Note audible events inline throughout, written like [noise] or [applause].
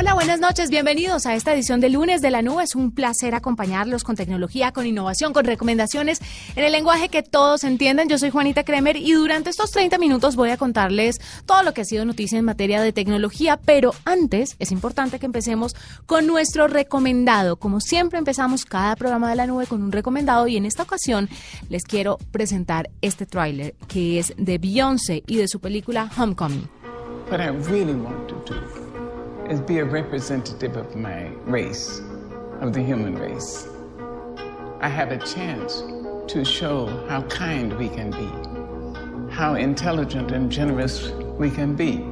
Hola, buenas noches, bienvenidos a esta edición de lunes de la nube. Es un placer acompañarlos con tecnología, con innovación, con recomendaciones en el lenguaje que todos entienden. Yo soy Juanita Kremer y durante estos 30 minutos voy a contarles todo lo que ha sido noticia en materia de tecnología, pero antes es importante que empecemos con nuestro recomendado. Como siempre empezamos cada programa de la nube con un recomendado y en esta ocasión les quiero presentar este tráiler que es de Beyoncé y de su película Homecoming. What I really want is be a representative of my race, of the human race. I have a chance to show how kind we can be, how intelligent and generous we can be.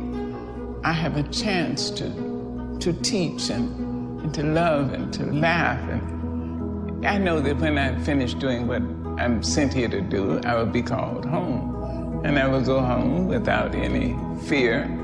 I have a chance to, to teach and, and to love and to laugh. And I know that when I finish doing what I'm sent here to do, I will be called home. And I will go home without any fear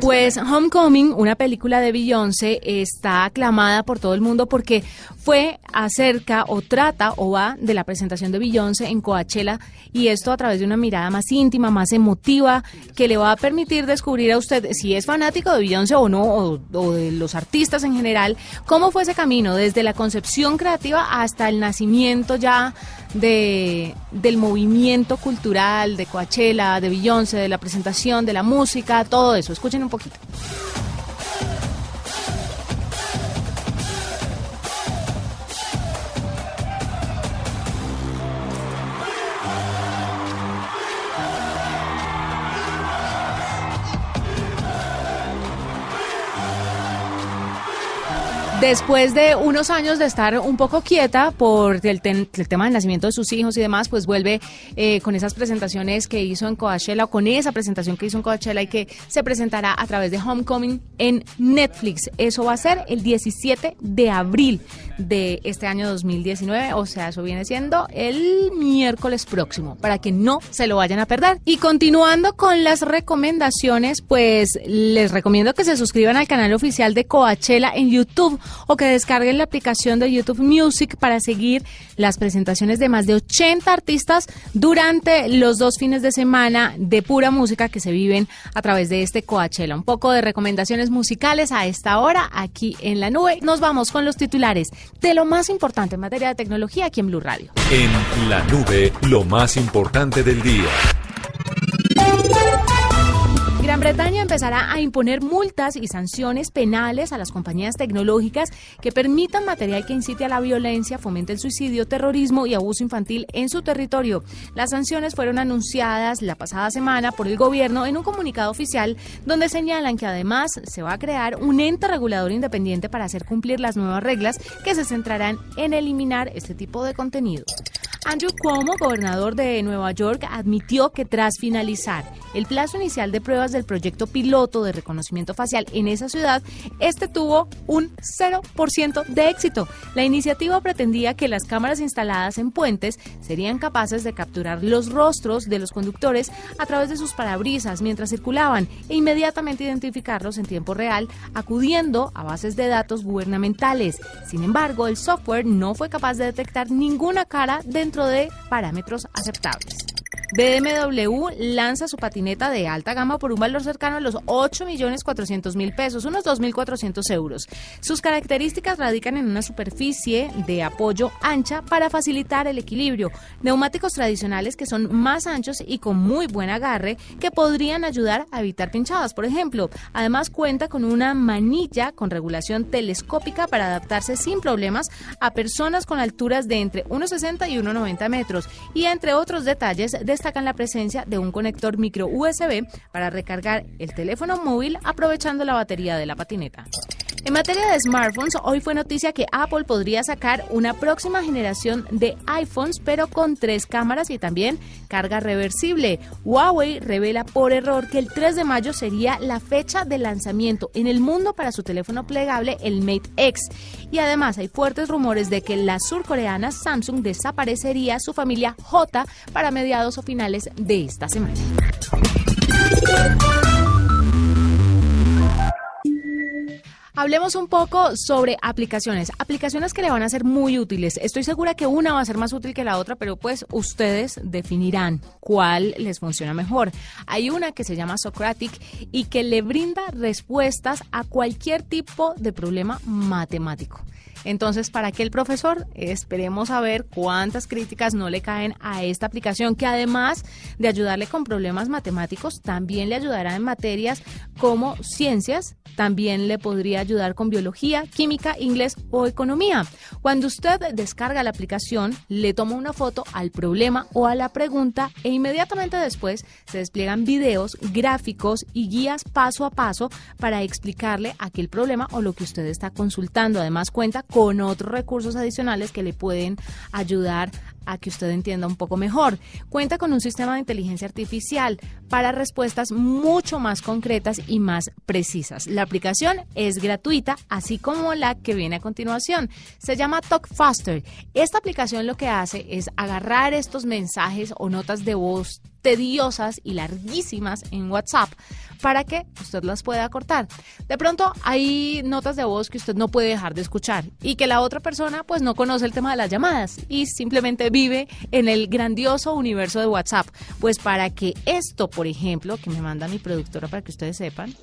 Pues Homecoming, una película de Beyoncé, está aclamada por todo el mundo porque fue acerca o trata o va de la presentación de Beyoncé en Coachella y esto a través de una mirada más íntima, más emotiva, que le va a permitir descubrir a usted si es fanático de Beyoncé o no, o, o de los artistas en general, cómo fue ese camino desde la concepción creativa hasta el nacimiento ya de, del movimiento cultural de Coachella, de Beyoncé, de la presentación, de la música, todo eso. Escuchen un poquito. Después de unos años de estar un poco quieta por el, tema del nacimiento de sus hijos y demás, pues vuelve eh, con esas presentaciones que hizo en Coachella o con esa presentación que hizo en Coachella y que se presentará a través de Homecoming en Netflix. Eso va a ser el 17 de abril de este año 2019, o sea, eso viene siendo el miércoles próximo, para que no se lo vayan a perder. Y continuando con las recomendaciones, pues les recomiendo que se suscriban al canal oficial de Coachella en YouTube o que descarguen la aplicación de YouTube Music para seguir las presentaciones de más de 80 artistas durante los dos fines de semana de pura música que se viven a través de este Coachella. Un poco de recomendaciones musicales a esta hora aquí en la nube. Nos vamos con los titulares de lo más importante en materia de tecnología aquí en Blue Radio. En la nube, lo más importante del día. Bretaña empezará a imponer multas y sanciones penales a las compañías tecnológicas que permitan material que incite a la violencia, fomente el suicidio, terrorismo y abuso infantil en su territorio. Las sanciones fueron anunciadas la pasada semana por el gobierno en un comunicado oficial donde señalan que además se va a crear un ente regulador independiente para hacer cumplir las nuevas reglas que se centrarán en eliminar este tipo de contenido. Andrew Cuomo, gobernador de Nueva York, admitió que tras finalizar el plazo inicial de pruebas del proyecto piloto de reconocimiento facial en esa ciudad, este tuvo un 0% de éxito. La iniciativa pretendía que las cámaras instaladas en puentes serían capaces de capturar los rostros de los conductores a través de sus parabrisas mientras circulaban e inmediatamente identificarlos en tiempo real, acudiendo a bases de datos gubernamentales. Sin embargo, el software no fue capaz de detectar ninguna cara dentro de parámetros aceptables. BMW lanza su patineta de alta gama por un valor cercano a los 8.400.000 pesos, unos 2.400 euros. Sus características radican en una superficie de apoyo ancha para facilitar el equilibrio, neumáticos tradicionales que son más anchos y con muy buen agarre que podrían ayudar a evitar pinchadas, por ejemplo. Además cuenta con una manilla con regulación telescópica para adaptarse sin problemas a personas con alturas de entre 1,60 y 1,90 metros y entre otros detalles de destacan la presencia de un conector micro USB para recargar el teléfono móvil aprovechando la batería de la patineta. En materia de smartphones, hoy fue noticia que Apple podría sacar una próxima generación de iPhones, pero con tres cámaras y también carga reversible. Huawei revela por error que el 3 de mayo sería la fecha de lanzamiento en el mundo para su teléfono plegable, el Mate X. Y además hay fuertes rumores de que la surcoreana Samsung desaparecería su familia J para mediados o finales de esta semana. Hablemos un poco sobre aplicaciones, aplicaciones que le van a ser muy útiles. Estoy segura que una va a ser más útil que la otra, pero pues ustedes definirán cuál les funciona mejor. Hay una que se llama Socratic y que le brinda respuestas a cualquier tipo de problema matemático. Entonces, para que el profesor, esperemos a ver cuántas críticas no le caen a esta aplicación, que además de ayudarle con problemas matemáticos, también le ayudará en materias como ciencias, también le podría ayudar con biología, química, inglés o economía. Cuando usted descarga la aplicación, le toma una foto al problema o a la pregunta e inmediatamente después se despliegan videos, gráficos y guías paso a paso para explicarle aquel problema o lo que usted está consultando. Además, cuenta con otros recursos adicionales que le pueden ayudar a que usted entienda un poco mejor. Cuenta con un sistema de inteligencia artificial para respuestas mucho más concretas y más precisas. La aplicación es gratuita, así como la que viene a continuación. Se llama Talk Faster. Esta aplicación lo que hace es agarrar estos mensajes o notas de voz tediosas y larguísimas en WhatsApp para que usted las pueda cortar. De pronto hay notas de voz que usted no puede dejar de escuchar y que la otra persona pues no conoce el tema de las llamadas y simplemente vive en el grandioso universo de WhatsApp. Pues para que esto, por ejemplo, que me manda mi productora para que ustedes sepan,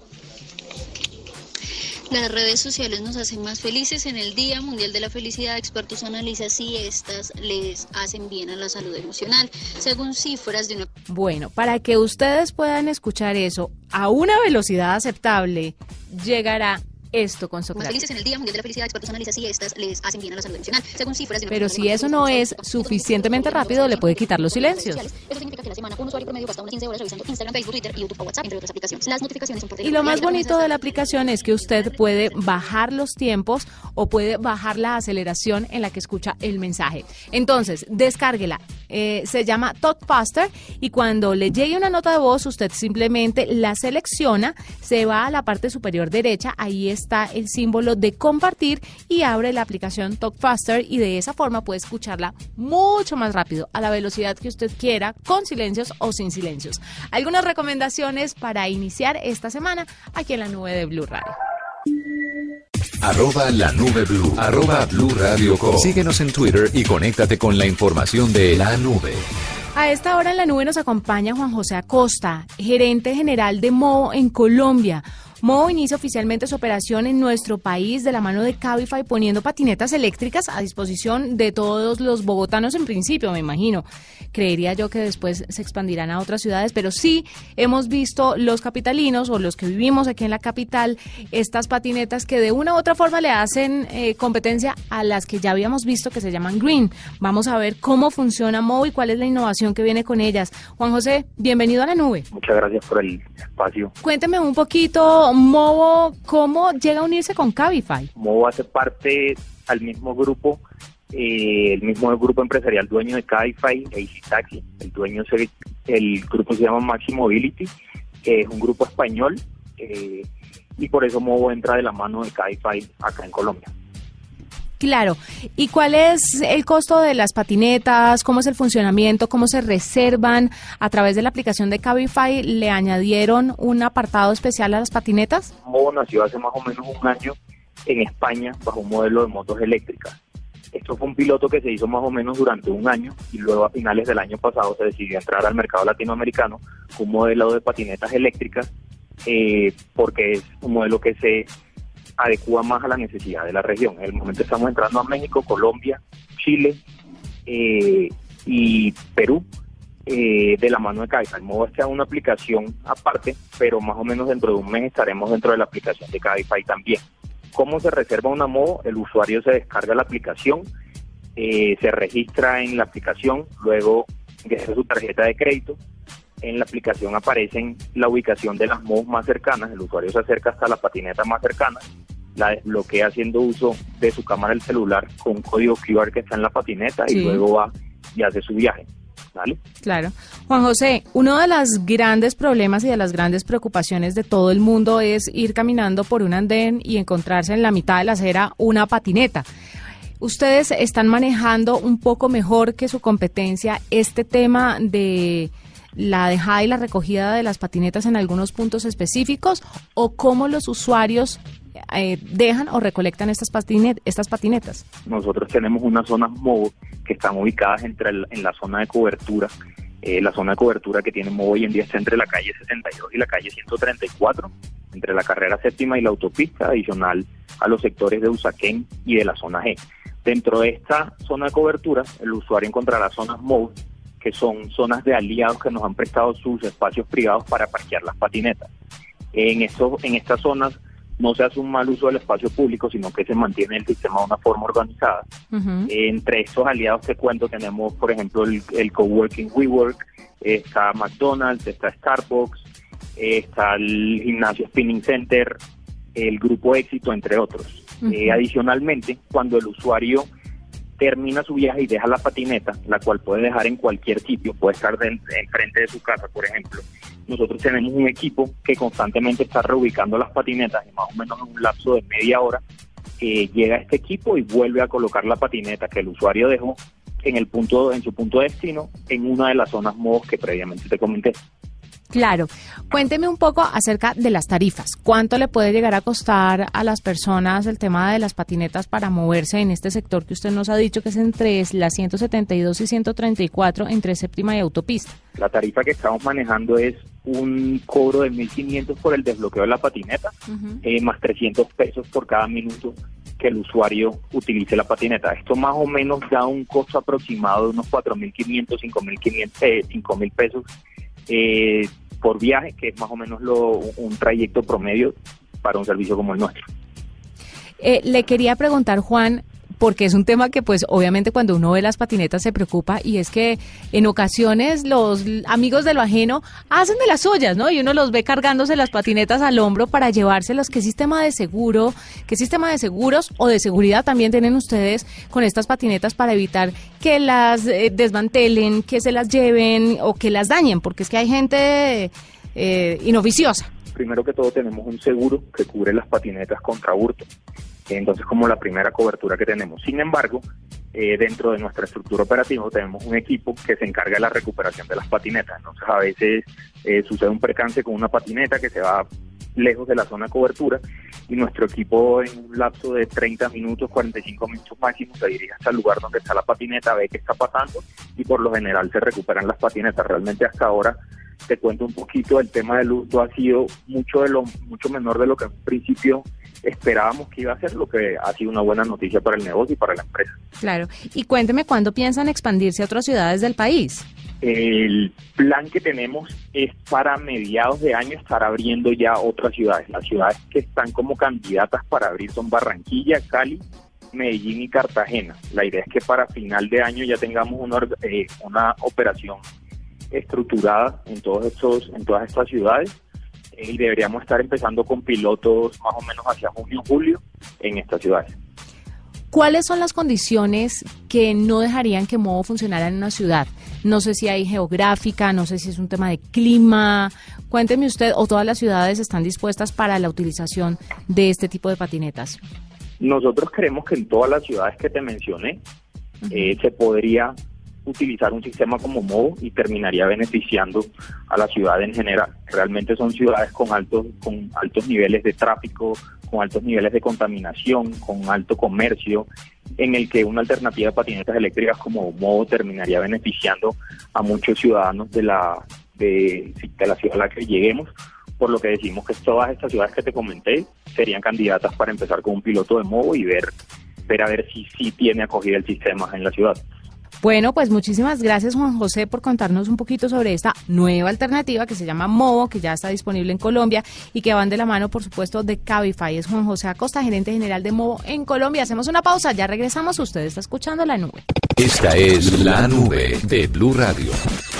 las redes sociales nos hacen más felices. En el Día Mundial de la Felicidad, expertos analizan si estas les hacen bien a la salud emocional, según cifras de una... Bueno, para que ustedes puedan escuchar eso a una velocidad aceptable, llegará esto con Socrates. felices en el Día Mundial de la Felicidad, expertos analizan si estas les hacen bien a la salud emocional, según cifras de Pero si eso no es suficientemente rápido, le puede quitar los silencios. Eso significa que la semana un usuario promedio gasta unas 15 horas revisando Instagram, Facebook, Twitter, YouTube o WhatsApp, entre otras aplicaciones. Las notificaciones son por Y lo más bonito de la aplicación es que usted puede bajar los tiempos o puede bajar la aceleración en la que escucha el mensaje. Entonces, descárguela. Eh, se llama Talk Faster y cuando le llegue una nota de voz, usted simplemente la selecciona, se va a la parte superior derecha, ahí está el símbolo de compartir y abre la aplicación Talk Faster y de esa forma puede escucharla mucho más rápido, a la velocidad que usted quiera, con silencios o sin silencios. Algunas recomendaciones para iniciar esta semana aquí en la nube de Blue Radio. Arroba la nube blue. Arroba blue radio Síguenos en Twitter y conéctate con la información de la nube. A esta hora en la nube nos acompaña Juan José Acosta, gerente general de MO en Colombia. Mo inicia oficialmente su operación en nuestro país de la mano de Cabify poniendo patinetas eléctricas a disposición de todos los bogotanos en principio, me imagino. Creería yo que después se expandirán a otras ciudades, pero sí hemos visto los capitalinos o los que vivimos aquí en la capital estas patinetas que de una u otra forma le hacen eh, competencia a las que ya habíamos visto que se llaman Green. Vamos a ver cómo funciona Mo y cuál es la innovación que viene con ellas. Juan José, bienvenido a la nube. Muchas gracias por el espacio. Cuénteme un poquito Movo, ¿cómo llega a unirse con Cabify? Movo hace parte al mismo grupo, eh, el mismo grupo empresarial dueño de Cabify, Easy Taxi. El dueño es el, grupo se llama Maxi Mobility, que es un grupo español, eh, y por eso Movo entra de la mano de Cabify acá en Colombia. Claro. ¿Y cuál es el costo de las patinetas? ¿Cómo es el funcionamiento? ¿Cómo se reservan? ¿A través de la aplicación de Cabify le añadieron un apartado especial a las patinetas? Nació hace más o menos un año en España bajo un modelo de motos eléctricas. Esto fue un piloto que se hizo más o menos durante un año y luego a finales del año pasado se decidió entrar al mercado latinoamericano con un modelo de patinetas eléctricas eh, porque es un modelo que se adecua más a la necesidad de la región. En el momento estamos entrando a México, Colombia, Chile eh, y Perú eh, de la mano de Cabify. Modo es una aplicación aparte, pero más o menos dentro de un mes estaremos dentro de la aplicación de Cabify también. ¿Cómo se reserva una modo? El usuario se descarga la aplicación, eh, se registra en la aplicación, luego ingresa su tarjeta de crédito, en la aplicación aparecen la ubicación de las modos más cercanas, el usuario se acerca hasta la patineta más cercana, la desbloquea haciendo uso de su cámara del celular con un código QR que está en la patineta y luego va y hace su viaje. ¿Vale? Claro. Juan José, uno de los grandes problemas y de las grandes preocupaciones de todo el mundo es ir caminando por un andén y encontrarse en la mitad de la acera una patineta. ¿Ustedes están manejando un poco mejor que su competencia este tema de la dejada y la recogida de las patinetas en algunos puntos específicos o cómo los usuarios eh, dejan o recolectan estas, patinet estas patinetas? Nosotros tenemos unas zonas MOVO que están ubicadas entre en la zona de cobertura. Eh, la zona de cobertura que tiene MOVO hoy en día está entre la calle 62 y la calle 134, entre la carrera séptima y la autopista, adicional a los sectores de Usaquén y de la zona G. Dentro de esta zona de cobertura, el usuario encontrará zonas MOVO, que son zonas de aliados que nos han prestado sus espacios privados para parquear las patinetas. En, estos, en estas zonas no se hace un mal uso del espacio público, sino que se mantiene el sistema de una forma organizada. Ujú. Entre estos aliados que cuento tenemos, por ejemplo, el, el coworking WeWork, está McDonald's, está Starbucks, está el gimnasio Spinning Center, el grupo Éxito, entre otros. Ujú. Eh, adicionalmente, cuando el usuario termina su viaje y deja la patineta, la cual puede dejar en cualquier sitio, puede estar de- enfrente de su casa, por ejemplo. Nosotros tenemos un equipo que constantemente está reubicando las patinetas y más o menos en un lapso de media hora llega este equipo y vuelve a colocar la patineta que el usuario dejó en el punto en su punto de destino en una de las zonas modos que previamente te comenté. Claro. Cuénteme un poco acerca de las tarifas. ¿Cuánto le puede llegar a costar a las personas el tema de las patinetas para moverse en este sector que usted nos ha dicho que es entre las 172 y 134 entre séptima y autopista? La tarifa que estamos manejando es un cobro de 1.500 por el desbloqueo de la patineta, eh, más 300 pesos por cada minuto que el usuario utilice la patineta. Esto más o menos da un costo aproximado de unos 4.500, 5.500, eh, 5.000 pesos eh, por viaje, que es más o menos lo, un trayecto promedio para un servicio como el nuestro. Eh, le quería preguntar, Juan, porque es un tema que pues obviamente cuando uno ve las patinetas se preocupa y es que en ocasiones los amigos de lo ajeno hacen de las suyas, ¿no? Y uno los ve cargándose las patinetas al hombro para llevárselas. ¿Qué sistema de seguro, qué sistema de seguros o de seguridad también tienen ustedes con estas patinetas para evitar que las eh, desmantelen, que se las lleven o que las dañen? Porque es que hay gente eh, inoficiosa. primero que todo tenemos un seguro que cubre las patinetas contra hurto. Entonces, como la primera cobertura que tenemos. Sin embargo, eh, dentro de nuestra estructura operativa tenemos un equipo que se encarga de la recuperación de las patinetas. Entonces, a veces eh, sucede un percance con una patineta que se va lejos de la zona de cobertura y nuestro equipo en un lapso de 30 minutos, 45 minutos máximo se dirige hasta el lugar donde está la patineta, ve qué está pasando y por lo general se recuperan las patinetas. Realmente hasta ahora te cuento un poquito, el tema del hurto ha sido mucho de lo mucho menor de lo que en principio esperábamos que iba a ser, lo que ha sido una buena noticia para el negocio y para la empresa. Claro. Y cuénteme cuándo piensan expandirse a otras ciudades del país. El plan que tenemos es para mediados de año estar abriendo ya otras ciudades. Las ciudades que están como candidatas para abrir son Barranquilla, Cali, Medellín y Cartagena. La idea es que para final de año ya tengamos una, eh, una operación estructurada en todos estos, en todas estas ciudades y deberíamos estar empezando con pilotos más o menos hacia junio julio en estas ciudades. ¿Cuáles son las condiciones que no dejarían que Movo funcionara en una ciudad? No sé si hay geográfica, no sé si es un tema de clima. Cuénteme usted, o todas las ciudades están dispuestas para la utilización de este tipo de patinetas. Nosotros creemos que en todas las ciudades que te mencioné eh, se podría utilizar un sistema como Movo y terminaría beneficiando a la ciudad en general. Realmente son ciudades con altos, con altos niveles de tráfico, con altos niveles de contaminación, con alto comercio, en el que una alternativa de patinetas eléctricas como Movo terminaría beneficiando a muchos ciudadanos de la, de, de la ciudad a la que lleguemos, por lo que decimos que todas estas ciudades que te comenté serían candidatas para empezar con un piloto de Movo y ver, ver a ver si sí tiene acogida el sistema en la ciudad. Bueno, pues muchísimas gracias Juan José por contarnos un poquito sobre esta nueva alternativa que se llama Movo, que ya está disponible en Colombia y que van de la mano, por supuesto, de Cabify. Es Juan José Acosta, gerente general de Movo en Colombia. Hacemos una pausa, ya regresamos. Usted está escuchando la nube. Esta es la nube de Blue Radio.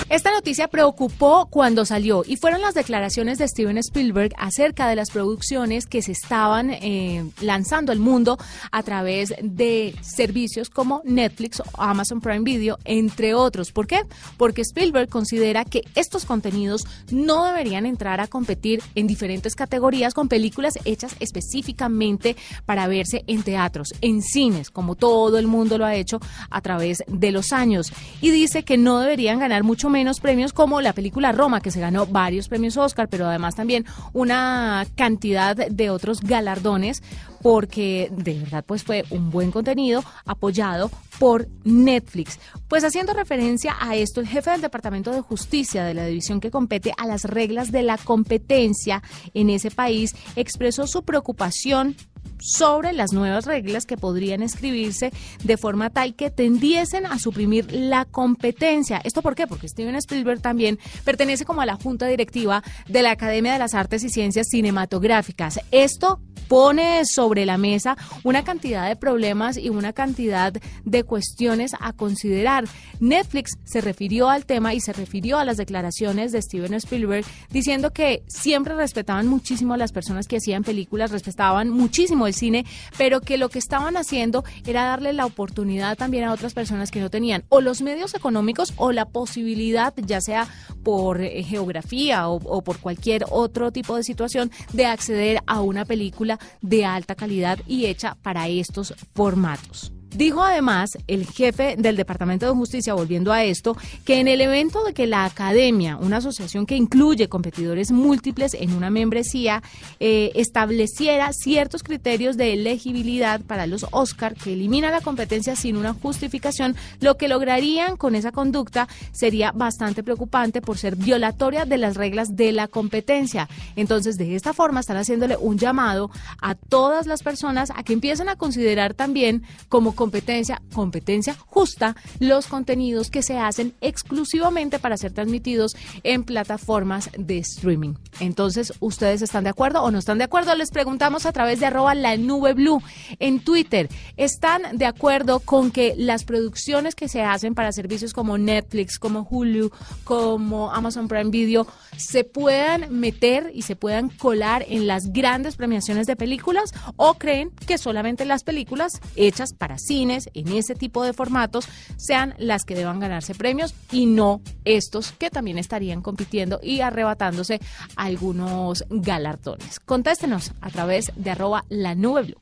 Esta noticia preocupó cuando salió y fueron las declaraciones de Steven Spielberg acerca de las producciones que se estaban eh, lanzando al mundo a través de servicios como Netflix o Amazon Prime Video, entre otros. ¿Por qué? Porque Spielberg considera que estos contenidos no deberían entrar a competir en diferentes categorías con películas hechas específicamente para verse en teatros, en cines, como todo el mundo lo ha hecho a través de los años. Y dice que no deberían ganar mucho menos premios como la película Roma, que se ganó varios premios Oscar, pero además también una cantidad de otros galardones porque de verdad pues fue un buen contenido apoyado por Netflix. Pues haciendo referencia a esto, el jefe del Departamento de Justicia de la división que compete a las reglas de la competencia en ese país expresó su preocupación sobre las nuevas reglas que podrían escribirse de forma tal que tendiesen a suprimir la competencia. ¿Esto por qué? Porque Steven Spielberg también pertenece como a la junta directiva de la Academia de las Artes y Ciencias Cinematográficas. Esto pone sobre la mesa una cantidad de problemas y una cantidad de cuestiones a considerar. Netflix se refirió al tema y se refirió a las declaraciones de Steven Spielberg diciendo que siempre respetaban muchísimo a las personas que hacían películas, respetaban muchísimo el cine, pero que lo que estaban haciendo era darle la oportunidad también a otras personas que no tenían o los medios económicos o la posibilidad, ya sea por eh, geografía o por cualquier otro tipo de situación, de acceder a una película de alta calidad y hecha para estos formatos. Dijo además el jefe del Departamento de Justicia, volviendo a esto, que en el evento de que la Academia, una asociación que incluye competidores múltiples en una membresía, eh, estableciera ciertos criterios de elegibilidad para los Oscar que elimina la competencia sin una justificación, lo que lograrían con esa conducta sería bastante preocupante por ser violatoria de las reglas de la competencia. Entonces, de esta forma están haciéndole un llamado a todas las personas a que empiecen a considerar también como competencia, competencia justa, los contenidos que se hacen exclusivamente para ser transmitidos en plataformas de streaming. Entonces, ¿ustedes están de acuerdo o no están de acuerdo? Les preguntamos a través de arroba la nube blue en Twitter. ¿Están de acuerdo con que las producciones que se hacen para servicios como Netflix, como Hulu, como Amazon Prime Video, se puedan meter y se puedan colar en las grandes premiaciones de películas? ¿O creen que solamente las películas hechas para cine en ese tipo de formatos, sean las que deban ganarse premios y no estos que también estarían compitiendo y arrebatándose algunos galardones. Contéstenos a través de arroba la nube blue.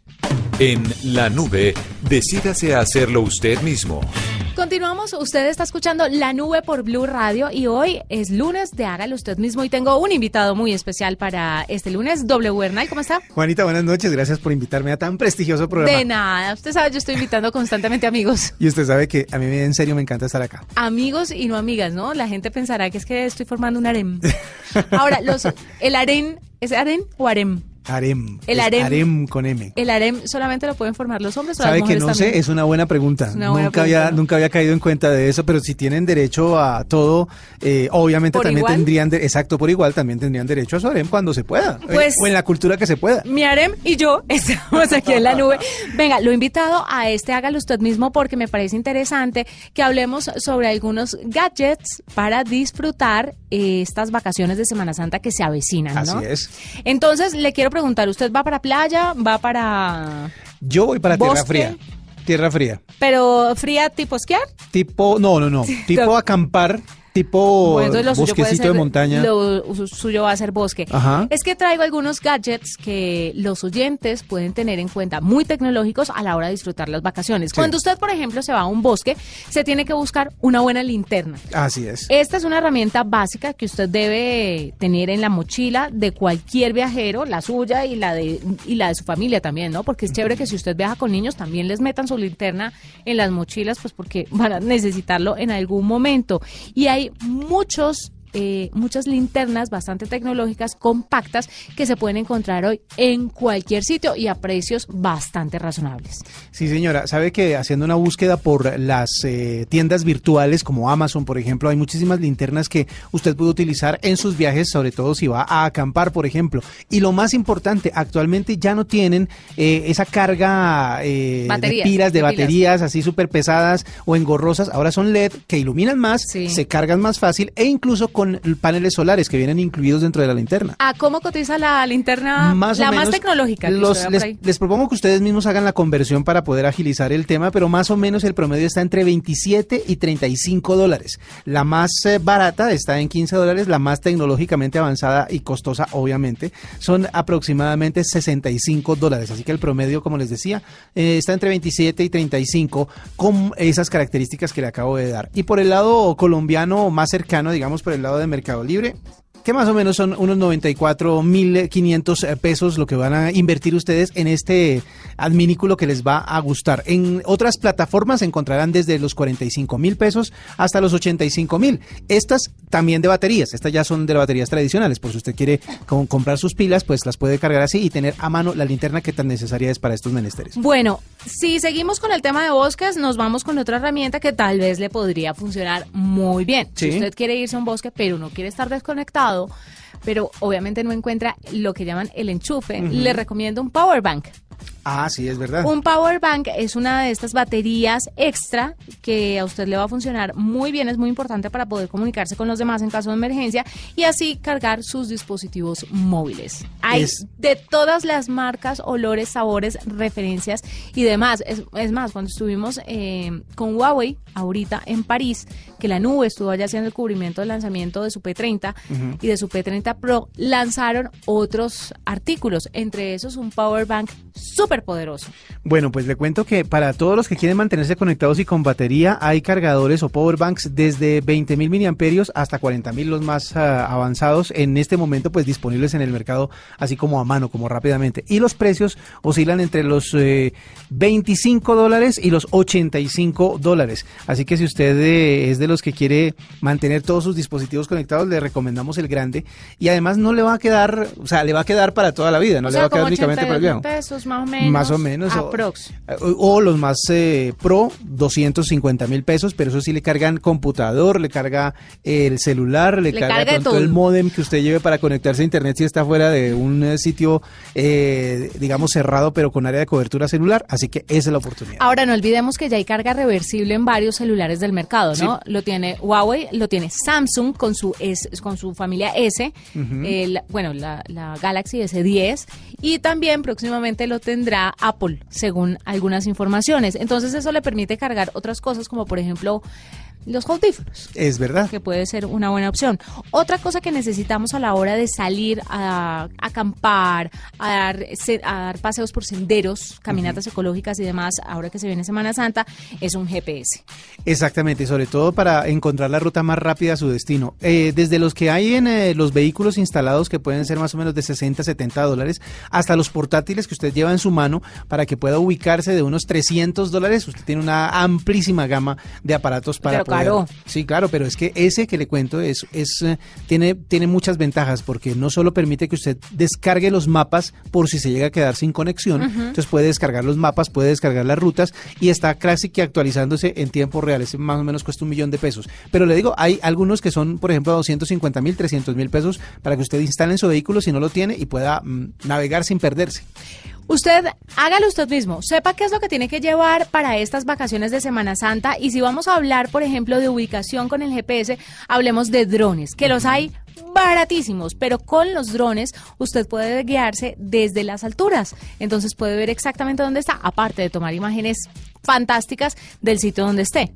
En la nube, decídase a hacerlo usted mismo. Continuamos, usted está escuchando La Nube por Blue Radio y hoy es lunes de Hágalo Usted Mismo y tengo un invitado muy especial para este lunes, W. Bernal, ¿cómo está? Juanita, buenas noches, gracias por invitarme a tan prestigioso programa. De nada, usted sabe, yo estoy constantemente amigos. Y usted sabe que a mí en serio me encanta estar acá. Amigos y no amigas, ¿no? La gente pensará que es que estoy formando un harem. Ahora, los, el harem, ¿es harem o harem? Harem. El harem. harem con M. ¿El harem solamente lo pueden formar los hombres o las Sabe que no también? sé, es una buena pregunta. Es una buena nunca, había, nunca había caído en cuenta de eso, pero si tienen derecho a todo, eh, obviamente ¿Por también igual? tendrían, de- exacto, por igual, también tendrían derecho a su harem cuando se pueda. eh, Pues- o en la cultura que se pueda. Mi harem y yo [laughs] estamos aquí en la nube. Venga, lo he invitado a este Hágalo Usted mismo porque me parece interesante que hablemos sobre algunos gadgets para disfrutar eh, estas vacaciones de Semana Santa que se avecinan, ¿no? Así es. Entonces, le quiero preguntar, ¿usted va para playa? ¿Va para...? Yo voy para Tierra ¿Bosque? Fría. Tierra Fría. ¿Pero fría tipo esquiar? Tipo, no, no, no. [laughs] Tipo acampar, tipo Bueno, lo bosquecito ser- de montaña. Lo su- suyo va a ser bosque. Ajá. Es que traigo algunos gadgets que los oyentes pueden tener en cuenta, muy tecnológicos a la hora de disfrutar las vacaciones. Cuando usted, por ejemplo, se va a un bosque, se tiene que buscar una buena linterna. Así es. Esta es una herramienta básica que usted debe tener en la mochila de cualquier viajero, la suya y la de y la de su familia también, ¿no? Porque es chévere que si usted viaja con niños también les metan su linterna en las mochilas, pues porque van a necesitarlo en algún momento. Y hay muchos eh, muchas linternas bastante tecnológicas, compactas, que se pueden encontrar hoy en cualquier sitio y a precios bastante razonables. Sí, señora. Sabe que haciendo una búsqueda por las eh, tiendas virtuales como Amazon, por ejemplo, hay muchísimas linternas que usted puede utilizar en sus viajes, sobre todo si va a acampar, por ejemplo. Y lo más importante, actualmente ya no tienen eh, esa carga de pilas, de, baterías así súper pesadas o engorrosas. Ahora son LED que iluminan más, se cargan más fácil e incluso con paneles solares que vienen incluidos dentro de la linterna. ¿A cómo cotiza la linterna más la más tecnológica? Los, les, propongo que ustedes mismos hagan la conversión para poder agilizar el tema, pero más o menos el promedio está entre 27 y 35 dólares. La más eh, barata está en 15 dólares, la más tecnológicamente avanzada y costosa, obviamente, son aproximadamente 65 dólares. Así que el promedio, como les decía, eh, está entre 27 y 35 con esas características que le acabo de dar. Y por el lado colombiano más cercano, digamos por el lado de Mercado Libre, que más o menos son unos 94.500 eh, pesos lo que van a invertir ustedes en este adminículo que les va a gustar. En otras plataformas encontrarán desde los 45 mil pesos hasta los 85 mil. Estas también de baterías, estas ya son de baterías tradicionales, por si usted quiere comprar sus pilas, pues las puede cargar así y tener a mano la linterna que tan necesaria es para estos menesteres. Bueno, si seguimos con el tema de bosques, nos vamos con otra herramienta que tal vez le podría funcionar muy bien. Si usted quiere irse a un bosque, pero no quiere estar desconectado, pero obviamente no encuentra lo que llaman el enchufe, le recomiendo un power bank. Ah, sí, es verdad. Un power bank es una de estas baterías extra que a usted le va a funcionar muy bien, es muy importante para poder comunicarse con los demás en caso de emergencia y así cargar sus dispositivos móviles. Hay de todas las marcas, olores, sabores, referencias y demás. Es, más, cuando estuvimos eh, con Huawei ahorita en París, que la nube estuvo allá haciendo el cubrimiento del lanzamiento de su P30 y de su P30 Pro, lanzaron otros artículos, entre esos un power bank súper poderoso. Bueno, pues le cuento que para todos los que quieren mantenerse conectados y con batería, hay cargadores o power banks desde 20.000 miliamperios hasta 40.000 los más ah, avanzados en este momento, pues disponibles en el mercado, así como a mano, como rápidamente. Y los precios oscilan entre los 25 eh, dólares y los 85 dólares. Así que si usted eh, es de los que quiere mantener todos sus dispositivos conectados, le recomendamos el grande. Y además no le va a quedar, o sea, le va a quedar para toda la vida, no le va a quedar únicamente para el viaje. pesos más o menos. Más o menos. O, los más eh, pro, 250 mil pesos, pero eso sí le cargan computador, le carga el celular, le, carga, todo. el modem que usted lleve para conectarse a internet si está fuera de un eh, sitio, eh, digamos, cerrado, pero con área de cobertura celular. Así que esa es la oportunidad. Ahora, no olvidemos que ya hay carga reversible en varios celulares del mercado, ¿no? Lo tiene Huawei, lo tiene Samsung con su, S, con su familia S, bueno, la, la Galaxy S10, y también próximamente lo tendrá Apple, según algunas informaciones. Entonces eso le permite cargar otras cosas como por ejemplo los audífonos. Es verdad. Que puede ser una buena opción. Otra cosa que necesitamos a la hora de salir a, acampar, a dar, a dar, paseos por senderos, caminatas ecológicas y demás, ahora que se viene Semana Santa, es un GPS. Exactamente, sobre todo para encontrar la ruta más rápida a su destino. Eh, desde los que hay en eh, los vehículos instalados, que pueden ser más o menos de 60, 70 dólares, hasta los portátiles que usted lleva en su mano para que pueda ubicarse de unos 300 dólares. Usted tiene una amplísima gama de aparatos para Sí, claro, pero es que ese que le cuento es, es eh, tiene, tiene muchas ventajas porque no solo permite que usted descargue los mapas por si se llega a quedar sin conexión, entonces puede descargar los mapas, puede descargar las rutas y está casi que actualizándose en tiempo real. Ese más o menos cuesta un millón de pesos. Pero le digo, hay algunos que son, por ejemplo, 250 mil, 300 mil pesos para que usted instale en su vehículo si no lo tiene y pueda mm, navegar sin perderse. Usted hágalo usted mismo, sepa qué es lo que tiene que llevar para estas vacaciones de Semana Santa. Y si vamos a hablar, por ejemplo, de ubicación con el GPS, hablemos de drones, que los hay baratísimos, pero con los drones usted puede guiarse desde las alturas, entonces puede ver exactamente dónde está, aparte de tomar imágenes fantásticas del sitio donde esté.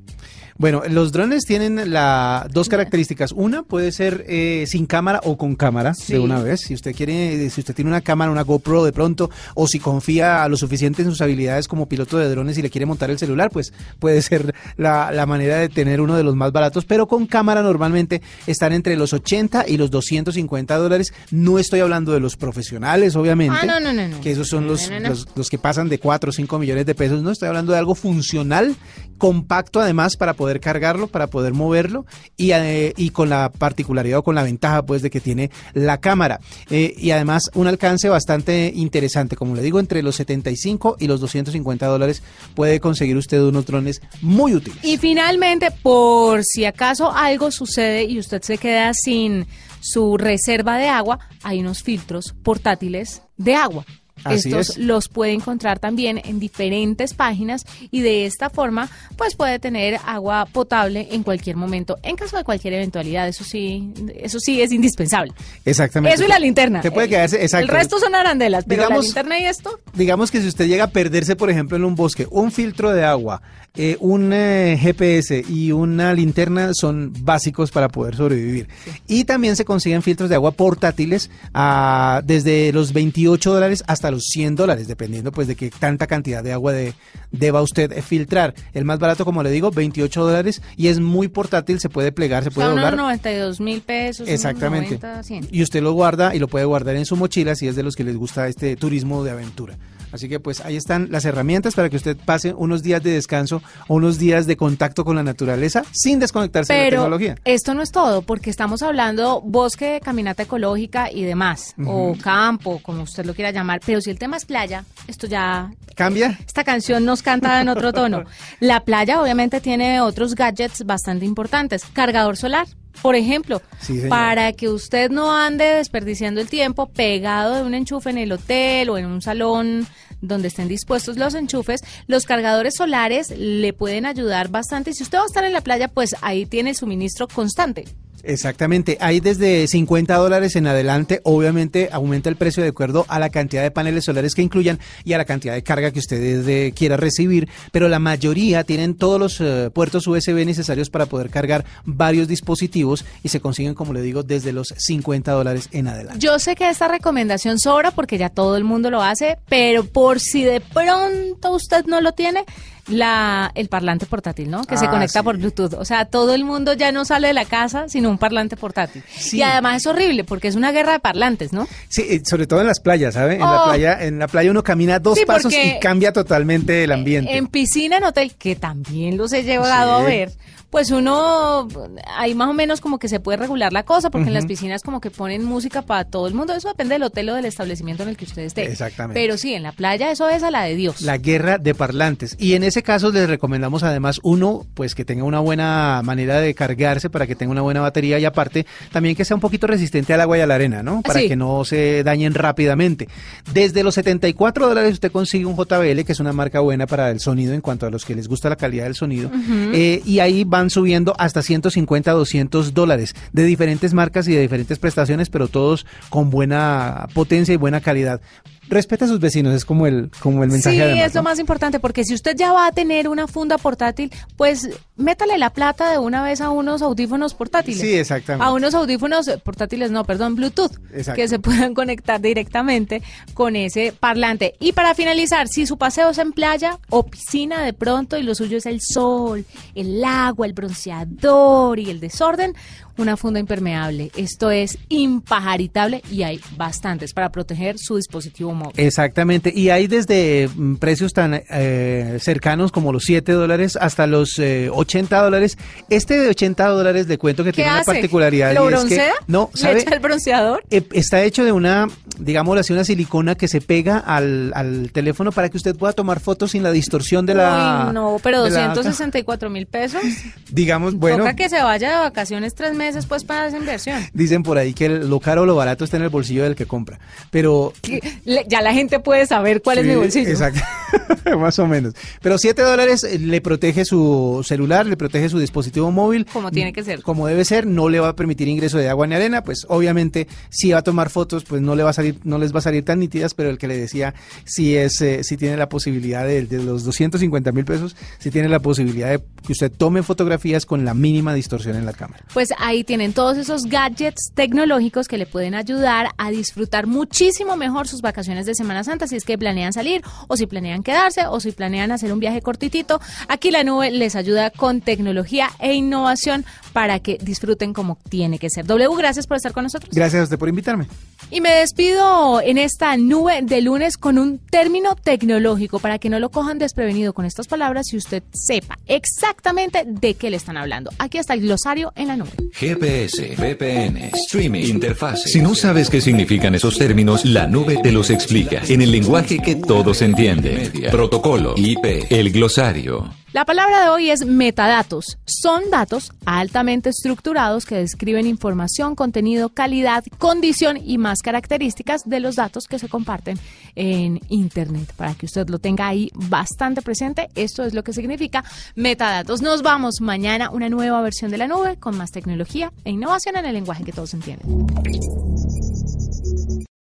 Bueno, los drones tienen la, dos características. Una puede ser eh, sin cámara o con cámara de una vez. Si usted quiere, si usted tiene una cámara, una GoPro de pronto, o si confía a lo suficiente en sus habilidades como piloto de drones y le quiere montar el celular, pues puede ser la, la manera de tener uno de los más baratos. Pero con cámara normalmente están entre los 80 y los 250 dólares. No estoy hablando de los profesionales, obviamente. Ah, no, no, no, Que esos son los, los, los que pasan de 4 o 5 millones de pesos. No estoy hablando de algo funcional, compacto además para poder cargarlo, para poder moverlo y, eh, y con la particularidad o con la ventaja pues de que tiene la cámara. Eh, y además un alcance bastante interesante, como le digo, entre los 75 y los 250 dólares puede conseguir usted unos drones muy útiles. Y finalmente, por si acaso algo sucede y usted se queda sin su reserva de agua, hay unos filtros portátiles de agua. Así Estos es. los puede encontrar también en diferentes páginas y de esta forma pues puede tener agua potable en cualquier momento en caso de cualquier eventualidad. Eso sí, eso sí es indispensable. Exactamente. Eso y la linterna. Te puede Eh, quedarse, exacto. El resto son arandelas, pero Digamos- la linterna y esto digamos que si usted llega a perderse, por ejemplo, en un bosque, un filtro de agua, eh, un eh, GPS y una linterna son básicos para poder sobrevivir. Y también se consiguen filtros de agua portátiles ah, desde los 28 dólares hasta los 100 dólares, dependiendo pues de qué tanta cantidad de agua de- deba usted filtrar. El más barato, como le digo, 28 dólares y es muy portátil, se puede plegar, se o puede sea, unos doblar. 92 mil pesos. Exactamente. 90, 100. Y usted lo guarda y lo puede guardar en su mochila si es de los que les gusta este turismo de aventura. Así que pues ahí están las herramientas para que usted pase unos días de descanso o unos días de contacto con la naturaleza sin desconectarse de la tecnología. esto no es todo, porque estamos hablando bosque, caminata ecológica y demás, o campo, como usted lo quiera llamar. Pero si el tema es playa, esto ya ¿Cambia? esta canción nos canta en otro tono. La playa obviamente tiene otros gadgets bastante importantes. Cargador solar, por ejemplo, Sí, para que usted no ande desperdiciando el tiempo pegado de un enchufe en el hotel o en un salón donde estén dispuestos los enchufes, los cargadores solares le pueden ayudar bastante. Si usted va a estar en la playa, pues ahí tiene el suministro constante. Exactamente, hay desde 50 dólares en adelante, obviamente aumenta el precio de acuerdo a la cantidad de paneles solares que incluyan y a la cantidad de carga que usted eh, quiera recibir, pero la mayoría tienen todos los eh, puertos USB necesarios para poder cargar varios dispositivos y se consiguen, como le digo, desde los 50 dólares en adelante. Yo sé que esta recomendación sobra porque ya todo el mundo lo hace, pero por si de pronto usted no lo tiene, la el parlante portátil, ¿no? Que se Ah, conecta sí. por Bluetooth. O sea, todo el mundo ya no sale de la casa sino un parlante portátil. Sí. Y además es horrible porque es una guerra de parlantes, ¿no? Sí, sobre todo en las playas, ¿sabe? En la Oh. playa, en la playa uno camina dos Sí, pasos y cambia totalmente el ambiente. En piscina, en hotel, que también los he llegado Sí. a ver, pues uno, ahí más o menos como que se puede regular la cosa, porque en las piscinas como que ponen música para todo el mundo, eso depende del hotel o del establecimiento en el que usted esté. Exactamente. Pero sí, en la playa eso es a la de Dios. La guerra de parlantes. Y en ese caso les recomendamos además uno, pues que tenga una buena manera de cargarse para que tenga una buena batería y aparte también que sea un poquito resistente al agua y a la arena, ¿no? Para Sí. que no se dañen rápidamente. Desde los 74 dólares usted consigue un JBL, que es una marca buena para el sonido en cuanto a los que les gusta la calidad del sonido. Eh, y ahí van subiendo hasta 150, 200 dólares de diferentes marcas y de diferentes prestaciones, pero todos con buena potencia y buena calidad. Respeta a sus vecinos, es como el, como el mensaje Sí, además, es lo ¿no? más importante, porque si usted ya va a tener una funda portátil, pues métale la plata de una vez a unos audífonos portátiles. Sí, exactamente. A unos audífonos portátiles, no, perdón, Bluetooth, Exacto. que se puedan conectar directamente con ese parlante. Y para finalizar, si su paseo es en playa o piscina de pronto y lo suyo es el sol, el agua, el bronceador y el desorden, una funda impermeable. Esto es impajaritable y hay bastantes para proteger su dispositivo móvil. Exactamente, y hay desde mm, precios tan eh, cercanos como los 7 dólares hasta los eh, 80 dólares. Este de 80 dólares le cuento que ¿Qué tiene una particularidad. ¿Lo y es que- broncea? no, ¿Le ¿sabe? echa el bronceador? Eh, Está hecho de una, digámoslo así, una silicona que se pega al, al teléfono para que usted pueda tomar fotos sin la distorsión de la... Uy, no, pero de la- 264 mil pesos. Digamos, bueno, Toca que se vaya de vacaciones tres meses pues para esa inversión. dicen por ahí que lo caro o lo barato está en el bolsillo del que compra. Pero Ya la gente puede saber cuál es mi bolsillo. Exacto, [laughs] más o menos. Pero 7 dólares eh, le protege su celular, le protege su dispositivo móvil. Como tiene que ser. Como debe ser, no le va a permitir ingreso de agua ni arena, pues obviamente si va a tomar fotos, pues no le va a salir, no les va a salir tan nítidas, pero el que le decía, si es, eh, si tiene la posibilidad de, de los 250 mil pesos, si tiene la posibilidad de que usted tome fotografías con la mínima distorsión en la cámara. Pues ahí tienen todos esos gadgets tecnológicos que le pueden ayudar a disfrutar muchísimo mejor sus vacaciones de Semana Santa, si es que planean salir o si planean quedarse o si planean hacer un viaje cortitito. Aquí la nube les ayuda con tecnología e innovación para que disfruten como tiene que ser. W, gracias por estar con nosotros. Gracias a usted por invitarme. Y me despido en esta nube de lunes con un término tecnológico para que no lo cojan desprevenido con estas palabras y usted sepa exactamente de qué le están hablando. Aquí está el glosario en la nube. GPS, VPN, streaming, interfaz. Si no sabes qué significan esos términos, la nube te los explica en el lenguaje que todos entienden. Protocolo, IP, el glosario. La palabra de hoy es metadatos. Son datos altamente estructurados que describen información, contenido, calidad, condición y más características de los datos que se comparten en Internet. Para que usted lo tenga ahí bastante presente, esto es lo que significa metadatos. Nos vamos mañana una nueva versión de la nube con más tecnología e innovación en el lenguaje que todos entienden.